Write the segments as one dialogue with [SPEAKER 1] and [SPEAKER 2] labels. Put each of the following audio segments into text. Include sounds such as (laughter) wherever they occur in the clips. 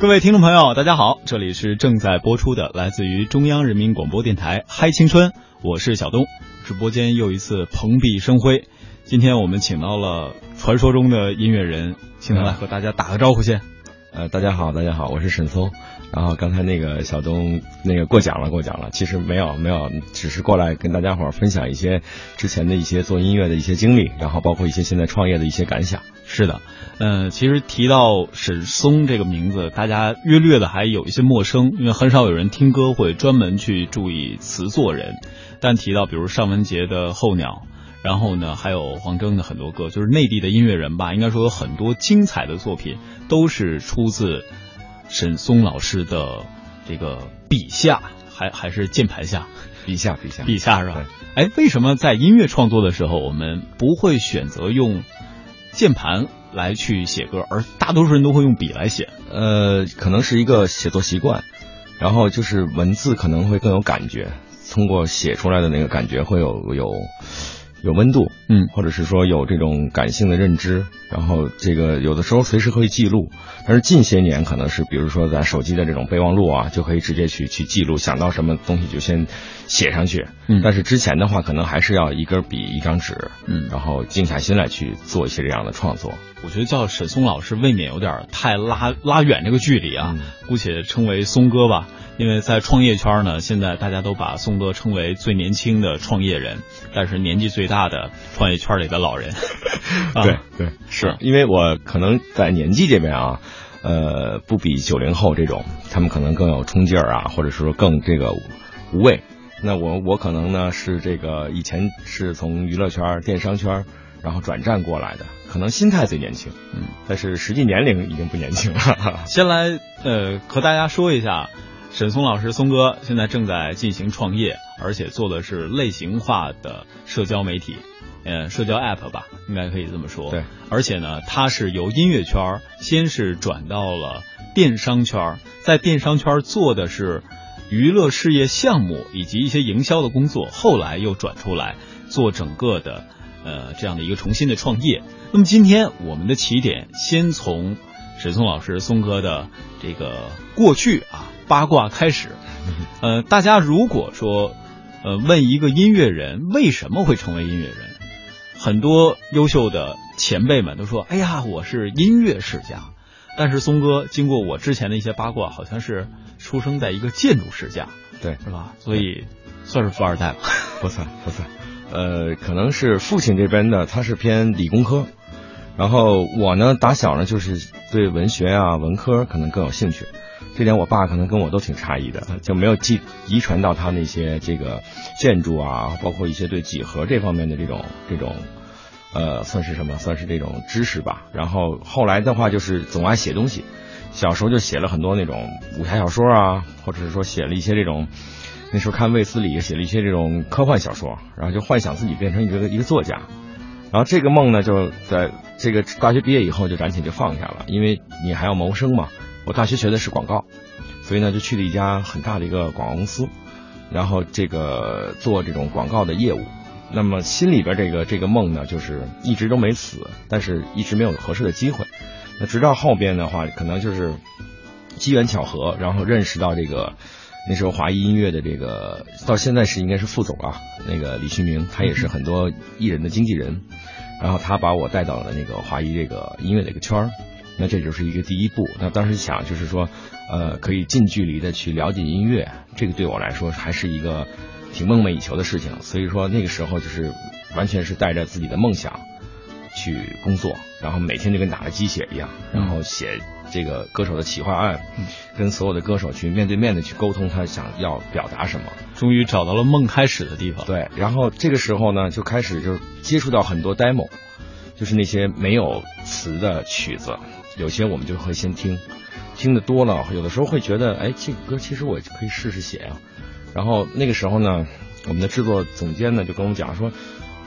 [SPEAKER 1] 各位听众朋友，大家好，这里是正在播出的来自于中央人民广播电台《嗨青春》，我是小东。直播间又一次蓬荜生辉，今天我们请到了传说中的音乐人，请他来和大家打个招呼先。
[SPEAKER 2] 呃，大家好，大家好，我是沈松。然后刚才那个小东那个过奖了，过奖了。其实没有没有，只是过来跟大家伙分享一些之前的一些做音乐的一些经历，然后包括一些现在创业的一些感想。
[SPEAKER 1] 是的，嗯，其实提到沈松这个名字，大家约略的还有一些陌生，因为很少有人听歌会专门去注意词作人。但提到比如尚雯婕的《候鸟》，然后呢，还有黄征的很多歌，就是内地的音乐人吧，应该说有很多精彩的作品都是出自沈松老师的这个笔下，还 (laughs) 还是键盘下，
[SPEAKER 2] 笔下笔下
[SPEAKER 1] 笔下是吧？哎，为什么在音乐创作的时候，我们不会选择用键盘来去写歌，而大多数人都会用笔来写？
[SPEAKER 2] 呃，可能是一个写作习惯，然后就是文字可能会更有感觉。通过写出来的那个感觉会有有有温度，
[SPEAKER 1] 嗯，
[SPEAKER 2] 或者是说有这种感性的认知，然后这个有的时候随时可以记录，但是近些年可能是比如说咱手机的这种备忘录啊，就可以直接去去记录，想到什么东西就先写上去，
[SPEAKER 1] 嗯，
[SPEAKER 2] 但是之前的话可能还是要一根笔一张纸，
[SPEAKER 1] 嗯，
[SPEAKER 2] 然后静下心来去做一些这样的创作。
[SPEAKER 1] 我觉得叫沈松老师未免有点太拉拉远这个距离啊，姑且称为松哥吧。因为在创业圈呢，现在大家都把宋哥称为最年轻的创业人，但是年纪最大的创业圈里的老人。
[SPEAKER 2] 对对，是因为我可能在年纪这边啊，呃，不比九零后这种，他们可能更有冲劲儿啊，或者是说更这个无畏。那我我可能呢是这个以前是从娱乐圈、电商圈，然后转战过来的，可能心态最年轻，
[SPEAKER 1] 嗯，
[SPEAKER 2] 但是实际年龄已经不年轻了。(laughs)
[SPEAKER 1] 先来呃和大家说一下。沈松老师，松哥现在正在进行创业，而且做的是类型化的社交媒体，呃，社交 app 吧，应该可以这么说。
[SPEAKER 2] 对，
[SPEAKER 1] 而且呢，他是由音乐圈先是转到了电商圈，在电商圈做的是娱乐事业项目以及一些营销的工作，后来又转出来做整个的呃这样的一个重新的创业。那么今天我们的起点，先从沈松老师松哥的这个过去啊。八卦开始，呃，大家如果说，呃，问一个音乐人为什么会成为音乐人，很多优秀的前辈们都说，哎呀，我是音乐世家。但是松哥经过我之前的一些八卦，好像是出生在一个建筑世家，
[SPEAKER 2] 对，
[SPEAKER 1] 是吧？所以算是富二代吧？(laughs)
[SPEAKER 2] 不算，不算。呃，可能是父亲这边的，他是偏理工科，然后我呢，打小呢就是对文学啊、文科可能更有兴趣。这点我爸可能跟我都挺诧异的，就没有继遗传到他那些这个建筑啊，包括一些对几何这方面的这种这种，呃，算是什么？算是这种知识吧。然后后来的话，就是总爱写东西，小时候就写了很多那种武侠小说啊，或者是说写了一些这种，那时候看卫斯理写了一些这种科幻小说，然后就幻想自己变成一个一个作家。然后这个梦呢，就在这个大学毕业以后就暂且就放下了，因为你还要谋生嘛。我大学学的是广告，所以呢就去了一家很大的一个广告公司，然后这个做这种广告的业务。那么心里边这个这个梦呢，就是一直都没死，但是一直没有合适的机会。那直到后边的话，可能就是机缘巧合，然后认识到这个那时候华谊音乐的这个到现在是应该是副总啊，那个李旭明，他也是很多艺人的经纪人，然后他把我带到了那个华谊这个音乐的一个圈儿。那这就是一个第一步。那当时想就是说，呃，可以近距离的去了解音乐，这个对我来说还是一个挺梦寐以求的事情。所以说那个时候就是完全是带着自己的梦想去工作，然后每天就跟打了鸡血一样，然后写这个歌手的企划案，跟所有的歌手去面对面的去沟通他想要表达什么。
[SPEAKER 1] 终于找到了梦开始的地方。
[SPEAKER 2] 对，然后这个时候呢，就开始就接触到很多 demo，就是那些没有词的曲子。有些我们就会先听，听的多了，有的时候会觉得，哎，这个歌其实我可以试试写啊。然后那个时候呢，我们的制作总监呢就跟我们讲说，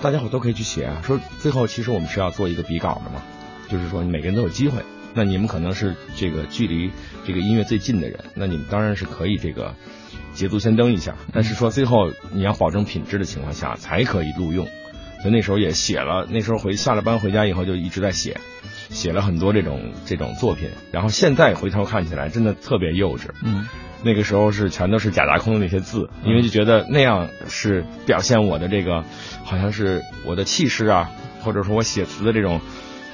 [SPEAKER 2] 大家伙都可以去写啊。说最后其实我们是要做一个比稿的嘛，就是说每个人都有机会。那你们可能是这个距离这个音乐最近的人，那你们当然是可以这个捷足先登一下。但是说最后你要保证品质的情况下才可以录用。所以那时候也写了，那时候回下了班回家以后就一直在写，写了很多这种这种作品。然后现在回头看起来真的特别幼稚。
[SPEAKER 1] 嗯，
[SPEAKER 2] 那个时候是全都是假大空的那些字，因为就觉得那样是表现我的这个，好像是我的气势啊，或者说我写词的这种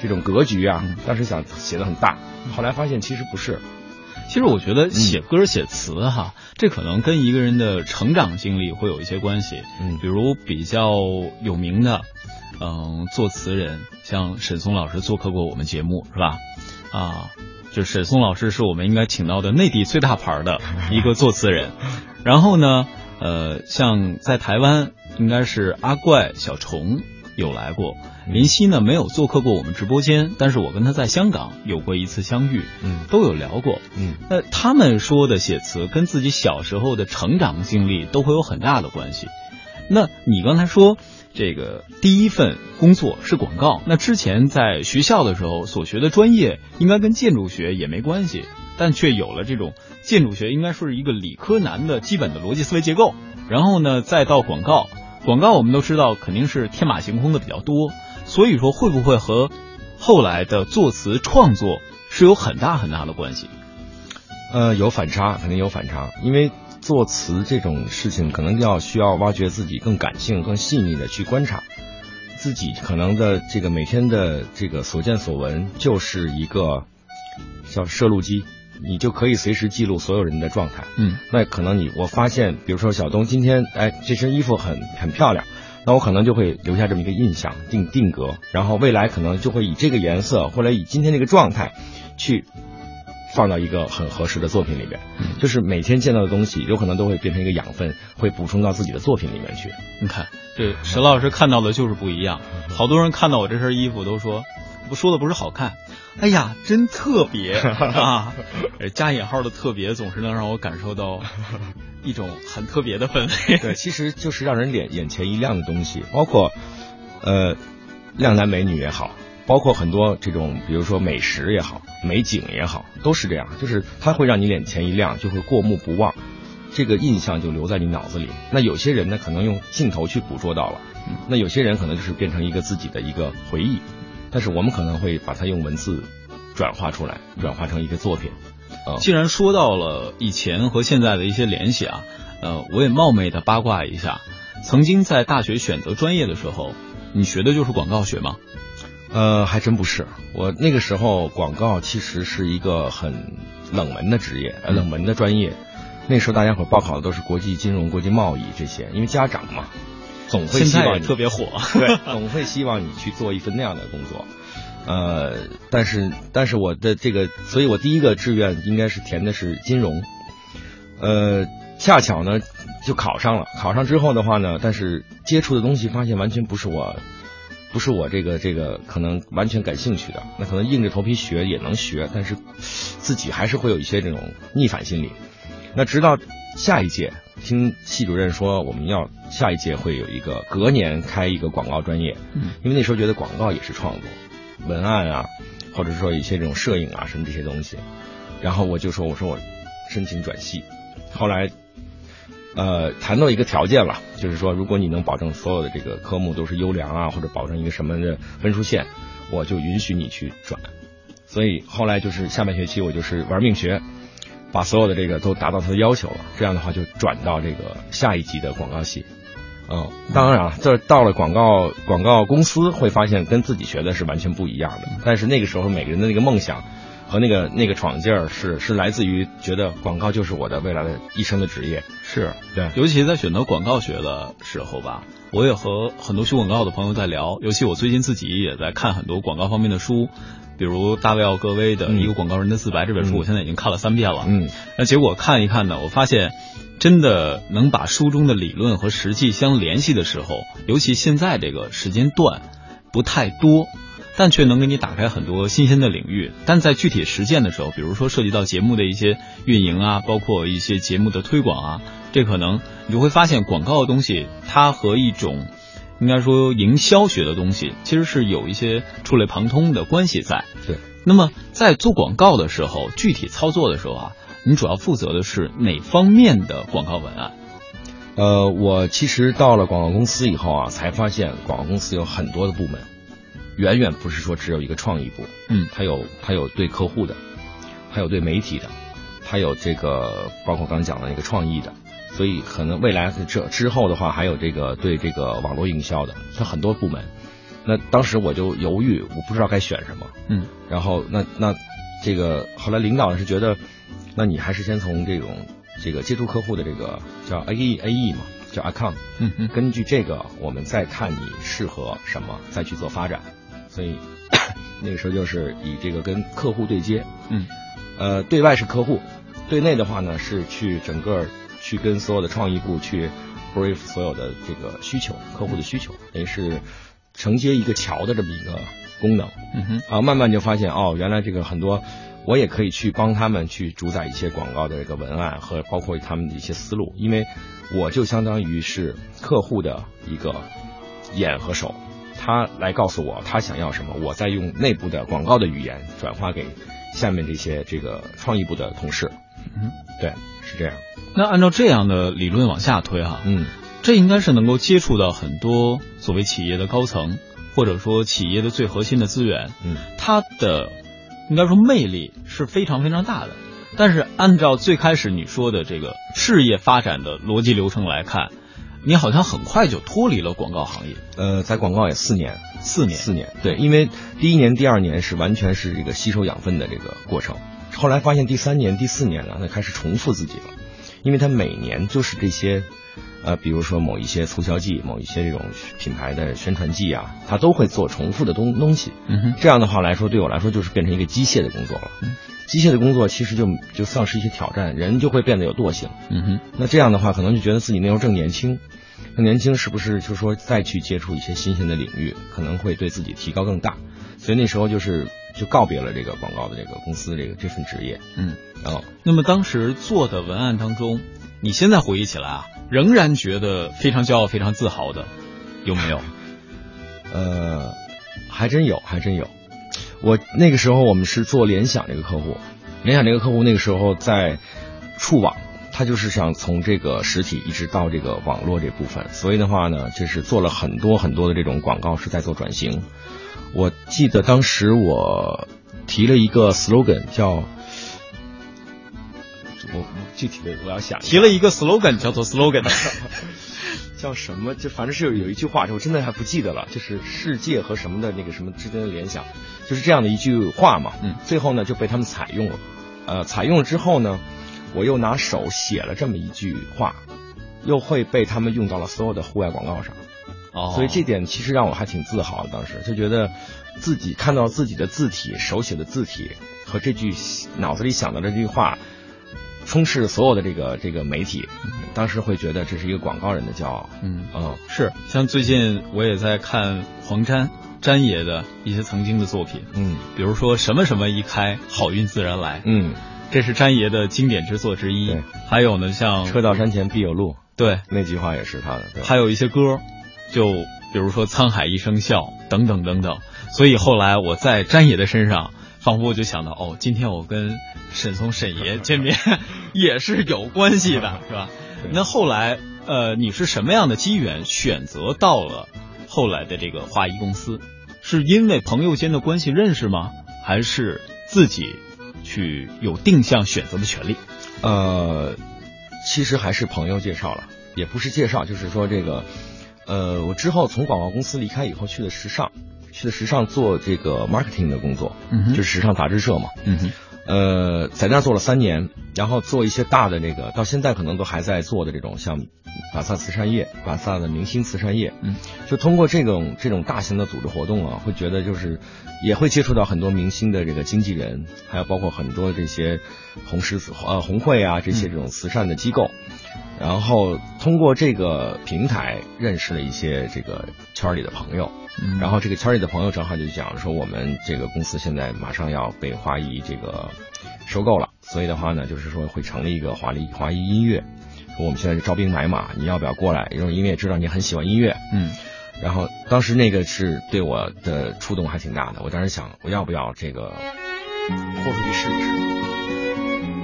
[SPEAKER 2] 这种格局啊。当时想写的很大，后来发现其实不是。
[SPEAKER 1] 其实我觉得写歌写词哈，这可能跟一个人的成长经历会有一些关系。
[SPEAKER 2] 嗯，
[SPEAKER 1] 比如比较有名的，嗯，作词人，像沈松老师做客过我们节目，是吧？啊，就沈松老师是我们应该请到的内地最大牌的一个作词人。(laughs) 然后呢，呃，像在台湾应该是阿怪、小虫有来过。林夕呢没有做客过我们直播间，但是我跟他在香港有过一次相遇，
[SPEAKER 2] 嗯，
[SPEAKER 1] 都有聊过，
[SPEAKER 2] 嗯，
[SPEAKER 1] 那他们说的写词跟自己小时候的成长经历都会有很大的关系。那你刚才说这个第一份工作是广告，那之前在学校的时候所学的专业应该跟建筑学也没关系，但却有了这种建筑学应该说是一个理科男的基本的逻辑思维结构。然后呢，再到广告，广告我们都知道肯定是天马行空的比较多。所以说，会不会和后来的作词创作是有很大很大的关系？
[SPEAKER 2] 呃，有反差，肯定有反差。因为作词这种事情，可能要需要挖掘自己更感性、更细腻的去观察自己可能的这个每天的这个所见所闻，就是一个叫摄录机，你就可以随时记录所有人的状态。
[SPEAKER 1] 嗯，
[SPEAKER 2] 那可能你我发现，比如说小东今天，哎，这身衣服很很漂亮。那我可能就会留下这么一个印象，定定格，然后未来可能就会以这个颜色或者以今天这个状态，去放到一个很合适的作品里边。就是每天见到的东西，有可能都会变成一个养分，会补充到自己的作品里面去。
[SPEAKER 1] 你看，这沈老师看到的就是不一样。好多人看到我这身衣服都说，不说的不是好看，哎呀，真特别啊！(laughs) 加引号的特别，总是能让我感受到。一种很特别的氛围，(laughs)
[SPEAKER 2] 对，其实就是让人眼眼前一亮的东西，包括，呃，靓男美女也好，包括很多这种，比如说美食也好，美景也好，都是这样，就是它会让你眼前一亮，就会过目不忘，这个印象就留在你脑子里。那有些人呢，可能用镜头去捕捉到了，那有些人可能就是变成一个自己的一个回忆，但是我们可能会把它用文字转化出来，转化成一个作品。
[SPEAKER 1] 既然说到了以前和现在的一些联系啊，呃，我也冒昧的八卦一下，曾经在大学选择专业的时候，你学的就是广告学吗？
[SPEAKER 2] 呃，还真不是，我那个时候广告其实是一个很冷门的职业，冷门的专业。那时候大家伙报考的都是国际金融、国际贸易这些，因为家长嘛，总会希望你
[SPEAKER 1] 特别火，(laughs)
[SPEAKER 2] 对，(laughs) 总会希望你去做一份那样的工作。呃，但是但是我的这个，所以我第一个志愿应该是填的是金融，呃，恰巧呢就考上了。考上之后的话呢，但是接触的东西发现完全不是我，不是我这个这个可能完全感兴趣的。那可能硬着头皮学也能学，但是自己还是会有一些这种逆反心理。那直到下一届，听系主任说我们要下一届会有一个隔年开一个广告专业，因为那时候觉得广告也是创作。文案啊，或者说一些这种摄影啊什么这些东西，然后我就说我说我申请转系，后来呃谈到一个条件了，就是说如果你能保证所有的这个科目都是优良啊，或者保证一个什么的分数线，我就允许你去转。所以后来就是下半学期我就是玩命学，把所有的这个都达到他的要求了，这样的话就转到这个下一级的广告系。嗯，当然了，这到了广告广告公司会发现跟自己学的是完全不一样的。但是那个时候每个人的那个梦想和那个那个闯劲儿是是来自于觉得广告就是我的未来的一生的职业。
[SPEAKER 1] 是
[SPEAKER 2] 对，
[SPEAKER 1] 尤其在选择广告学的时候吧，我也和很多学广告的朋友在聊。尤其我最近自己也在看很多广告方面的书，比如大卫奥格威的《一个广告人的自白》这本书，我现在已经看了三遍了。
[SPEAKER 2] 嗯，
[SPEAKER 1] 那结果看一看呢，我发现。真的能把书中的理论和实际相联系的时候，尤其现在这个时间段不太多，但却能给你打开很多新鲜的领域。但在具体实践的时候，比如说涉及到节目的一些运营啊，包括一些节目的推广啊，这可能你就会发现广告的东西，它和一种应该说营销学的东西，其实是有一些触类旁通的关系在。
[SPEAKER 2] 对。
[SPEAKER 1] 那么在做广告的时候，具体操作的时候啊，你主要负责的是哪方面的广告文案？
[SPEAKER 2] 呃，我其实到了广告公司以后啊，才发现广告公司有很多的部门，远远不是说只有一个创意部，
[SPEAKER 1] 嗯，
[SPEAKER 2] 它有它有对客户的，还有对媒体的，还有这个包括刚才讲的那个创意的，所以可能未来这之后的话，还有这个对这个网络营销的，它很多部门。那当时我就犹豫，我不知道该选什么，
[SPEAKER 1] 嗯，
[SPEAKER 2] 然后那那这个后来领导是觉得，那你还是先从这种。这个接触客户的这个叫 A E A E 嘛，叫 account，
[SPEAKER 1] 嗯嗯，
[SPEAKER 2] 根据这个我们再看你适合什么，再去做发展。所以 (coughs) 那个时候就是以这个跟客户对接，
[SPEAKER 1] 嗯，
[SPEAKER 2] 呃，对外是客户，对内的话呢是去整个去跟所有的创意部去 brief 所有的这个需求，客户的需求，等于是承接一个桥的这么一个功能。
[SPEAKER 1] 嗯哼，
[SPEAKER 2] 啊，慢慢就发现哦，原来这个很多。我也可以去帮他们去主宰一些广告的这个文案和包括他们的一些思路，因为我就相当于是客户的一个眼和手，他来告诉我他想要什么，我再用内部的广告的语言转化给下面这些这个创意部的同事。
[SPEAKER 1] 嗯，
[SPEAKER 2] 对，是这样。
[SPEAKER 1] 那按照这样的理论往下推哈，
[SPEAKER 2] 嗯，
[SPEAKER 1] 这应该是能够接触到很多所谓企业的高层，或者说企业的最核心的资源。
[SPEAKER 2] 嗯，
[SPEAKER 1] 它的。应该说魅力是非常非常大的，但是按照最开始你说的这个事业发展的逻辑流程来看，你好像很快就脱离了广告行业。
[SPEAKER 2] 呃，在广告也四年，
[SPEAKER 1] 四年，
[SPEAKER 2] 四年，对，因为第一年、第二年是完全是这个吸收养分的这个过程，后来发现第三年、第四年呢，那开始重复自己了，因为他每年就是这些。呃，比如说某一些促销剂，某一些这种品牌的宣传剂啊，它都会做重复的东东西。
[SPEAKER 1] 嗯哼，
[SPEAKER 2] 这样的话来说，对我来说就是变成一个机械的工作了。
[SPEAKER 1] 嗯，
[SPEAKER 2] 机械的工作其实就就丧失一些挑战，人就会变得有惰性。
[SPEAKER 1] 嗯哼，
[SPEAKER 2] 那这样的话，可能就觉得自己那时候正年轻，那年轻是不是就说再去接触一些新鲜的领域，可能会对自己提高更大？所以那时候就是就告别了这个广告的这个公司这个这份职业。
[SPEAKER 1] 嗯，
[SPEAKER 2] 然后，
[SPEAKER 1] 那么当时做的文案当中。你现在回忆起来啊，仍然觉得非常骄傲、非常自豪的，有没有？(laughs)
[SPEAKER 2] 呃，还真有，还真有。我那个时候我们是做联想这个客户，联想这个客户那个时候在触网，他就是想从这个实体一直到这个网络这部分，所以的话呢，就是做了很多很多的这种广告是在做转型。我记得当时我提了一个 slogan 叫。我具体的我要想
[SPEAKER 1] 提了一个 slogan 叫做 slogan，(laughs)
[SPEAKER 2] 叫什么？就反正是有有一句话，我真的还不记得了，就是世界和什么的那个什么之间的联想，就是这样的一句话嘛。
[SPEAKER 1] 嗯，
[SPEAKER 2] 最后呢就被他们采用了，呃，采用了之后呢，我又拿手写了这么一句话，又会被他们用到了所有的户外广告上。
[SPEAKER 1] 哦，
[SPEAKER 2] 所以这点其实让我还挺自豪的，当时就觉得自己看到自己的字体，手写的字体和这句脑子里想到的这句话。充斥所有的这个这个媒体，当时会觉得这是一个广告人的骄傲。
[SPEAKER 1] 嗯
[SPEAKER 2] 嗯，
[SPEAKER 1] 是。像最近我也在看黄沾沾爷的一些曾经的作品。
[SPEAKER 2] 嗯，
[SPEAKER 1] 比如说什么什么一开，好运自然来。
[SPEAKER 2] 嗯，
[SPEAKER 1] 这是沾爷的经典之作之一。还有呢，像
[SPEAKER 2] 车到山前必有路。
[SPEAKER 1] 对，
[SPEAKER 2] 那句话也是他的。
[SPEAKER 1] 还有一些歌，就比如说沧海一声笑等等等等。所以后来我在沾爷的身上。仿佛我就想到，哦，今天我跟沈松沈爷见面 (laughs) 也是有关系的，(laughs) 是吧？那后来，呃，你是什么样的机缘选择到了后来的这个华谊公司？是因为朋友间的关系认识吗？还是自己去有定向选择的权利？
[SPEAKER 2] 呃，其实还是朋友介绍了，也不是介绍，就是说这个，呃，我之后从广告公司离开以后去的时尚。去的时尚做这个 marketing 的工作，
[SPEAKER 1] 嗯，
[SPEAKER 2] 就是时尚杂志社嘛，
[SPEAKER 1] 嗯哼，
[SPEAKER 2] 呃，在那儿做了三年，然后做一些大的这个，到现在可能都还在做的这种像巴萨慈善业、巴萨的明星慈善业，
[SPEAKER 1] 嗯，
[SPEAKER 2] 就通过这种这种大型的组织活动啊，会觉得就是也会接触到很多明星的这个经纪人，还有包括很多这些红十字呃红会啊这些这种慈善的机构，然后通过这个平台认识了一些这个圈里的朋友。
[SPEAKER 1] 嗯
[SPEAKER 2] 然后这个圈里的朋友正好就讲说，我们这个公司现在马上要被华谊这个收购了，所以的话呢，就是说会成立一个华丽华谊音乐，说我们现在是招兵买马，你要不要过来？因为音乐知道你很喜欢音乐，
[SPEAKER 1] 嗯
[SPEAKER 2] 然后当时那个是对我的触动还挺大的，我当时想我要不要这个豁出去试一试。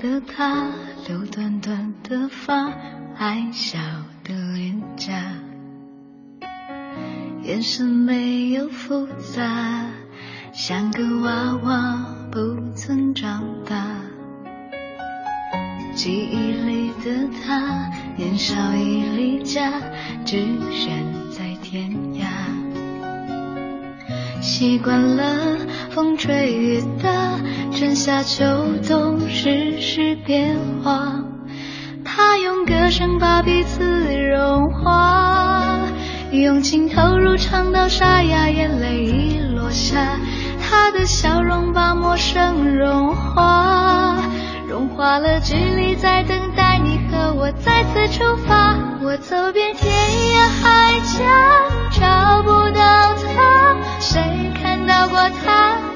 [SPEAKER 3] 的她，留短短的发，爱笑的脸颊，眼神没有复杂，像个娃娃不曾长大。记忆里的她，年少已离家，只身在天涯。习惯了风吹雨打，春夏秋冬世事变化。他用歌声把彼此融化用情投入唱到沙哑眼泪已落下他的笑容把陌生融化。融化了距离在等待你和我再次出发我走遍天涯海角找不到他谁看到过他？